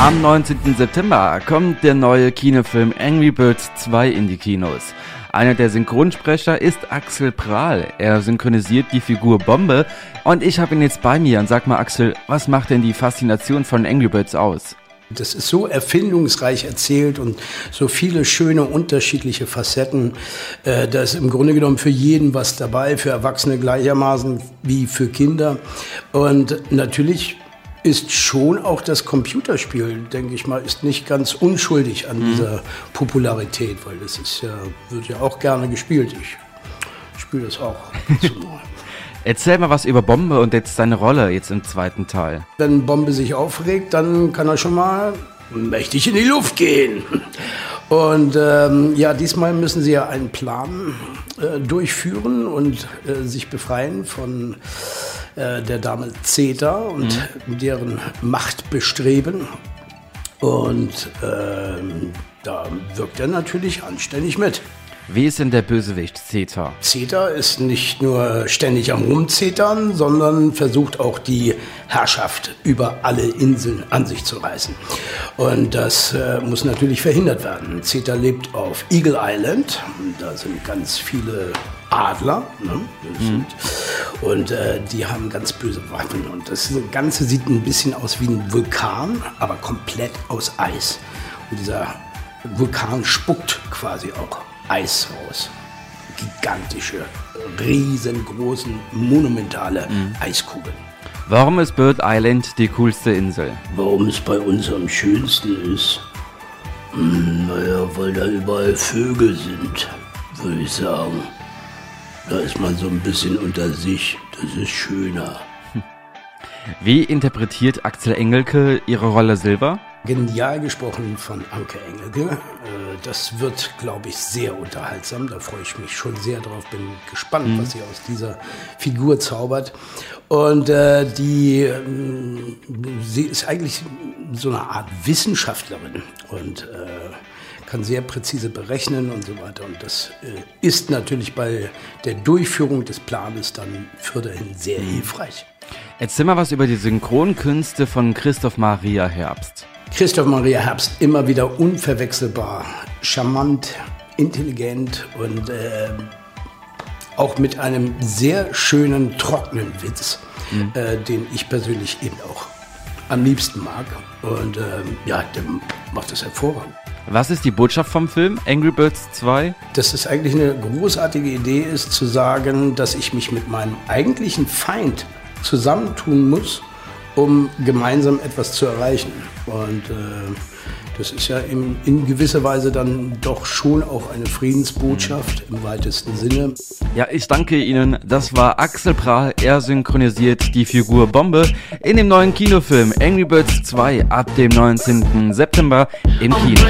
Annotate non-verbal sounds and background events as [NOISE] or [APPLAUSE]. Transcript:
Am 19. September kommt der neue Kinofilm Angry Birds 2 in die Kinos. Einer der Synchronsprecher ist Axel Prahl. Er synchronisiert die Figur Bombe und ich habe ihn jetzt bei mir. Und sag mal, Axel, was macht denn die Faszination von Angry Birds aus? Das ist so erfindungsreich erzählt und so viele schöne unterschiedliche Facetten. Äh, da ist im Grunde genommen für jeden was dabei, für Erwachsene gleichermaßen wie für Kinder. Und natürlich ist schon auch das Computerspiel, denke ich mal, ist nicht ganz unschuldig an mhm. dieser Popularität, weil das ist ja, wird ja auch gerne gespielt. Ich spiele das auch. [LAUGHS] Erzähl mal was über Bombe und jetzt seine Rolle jetzt im zweiten Teil. Wenn Bombe sich aufregt, dann kann er schon mal mächtig in die Luft gehen. [LAUGHS] Und ähm, ja, diesmal müssen sie ja einen Plan äh, durchführen und äh, sich befreien von äh, der Dame Zeta und mhm. deren Machtbestreben. Und ähm, da wirkt er natürlich anständig mit. Wie ist denn der Bösewicht Zeta? Zeta ist nicht nur ständig am Rumzetern, sondern versucht auch die Herrschaft über alle Inseln an sich zu reißen. Und das äh, muss natürlich verhindert werden. Zeta lebt auf Eagle Island. Da sind ganz viele Adler. Ne? Mhm. Und äh, die haben ganz böse Waffen. Und das Ganze sieht ein bisschen aus wie ein Vulkan, aber komplett aus Eis. Und dieser Vulkan spuckt quasi auch Eis raus. Gigantische, riesengroßen, monumentale mhm. Eiskugeln. Warum ist Bird Island die coolste Insel? Warum es bei uns am schönsten ist? Hm, naja, weil da überall Vögel sind, würde ich sagen. Da ist man so ein bisschen unter sich. Das ist schöner. Wie interpretiert Axel Engelke ihre Rolle Silber? Genial gesprochen von Anke Engelke. Äh, das wird, glaube ich, sehr unterhaltsam. Da freue ich mich schon sehr drauf. Bin gespannt, mhm. was sie aus dieser Figur zaubert. Und äh, die, äh, sie ist eigentlich so eine Art Wissenschaftlerin und äh, kann sehr präzise berechnen und so weiter. Und das äh, ist natürlich bei der Durchführung des Planes dann für dahin sehr mhm. hilfreich. Erzähl mal was über die Synchronkünste von Christoph Maria Herbst. Christoph Maria Herbst immer wieder unverwechselbar, charmant, intelligent und äh, auch mit einem sehr schönen, trockenen Witz, mhm. äh, den ich persönlich eben auch am liebsten mag. Und äh, ja, der macht das hervorragend. Was ist die Botschaft vom Film Angry Birds 2? Dass es eigentlich eine großartige Idee ist, zu sagen, dass ich mich mit meinem eigentlichen Feind zusammentun muss, um gemeinsam etwas zu erreichen. Und äh, das ist ja in, in gewisser Weise dann doch schon auch eine Friedensbotschaft im weitesten Sinne. Ja, ich danke Ihnen. Das war Axel Prahl. Er synchronisiert die Figur Bombe in dem neuen Kinofilm Angry Birds 2 ab dem 19. September im Kino.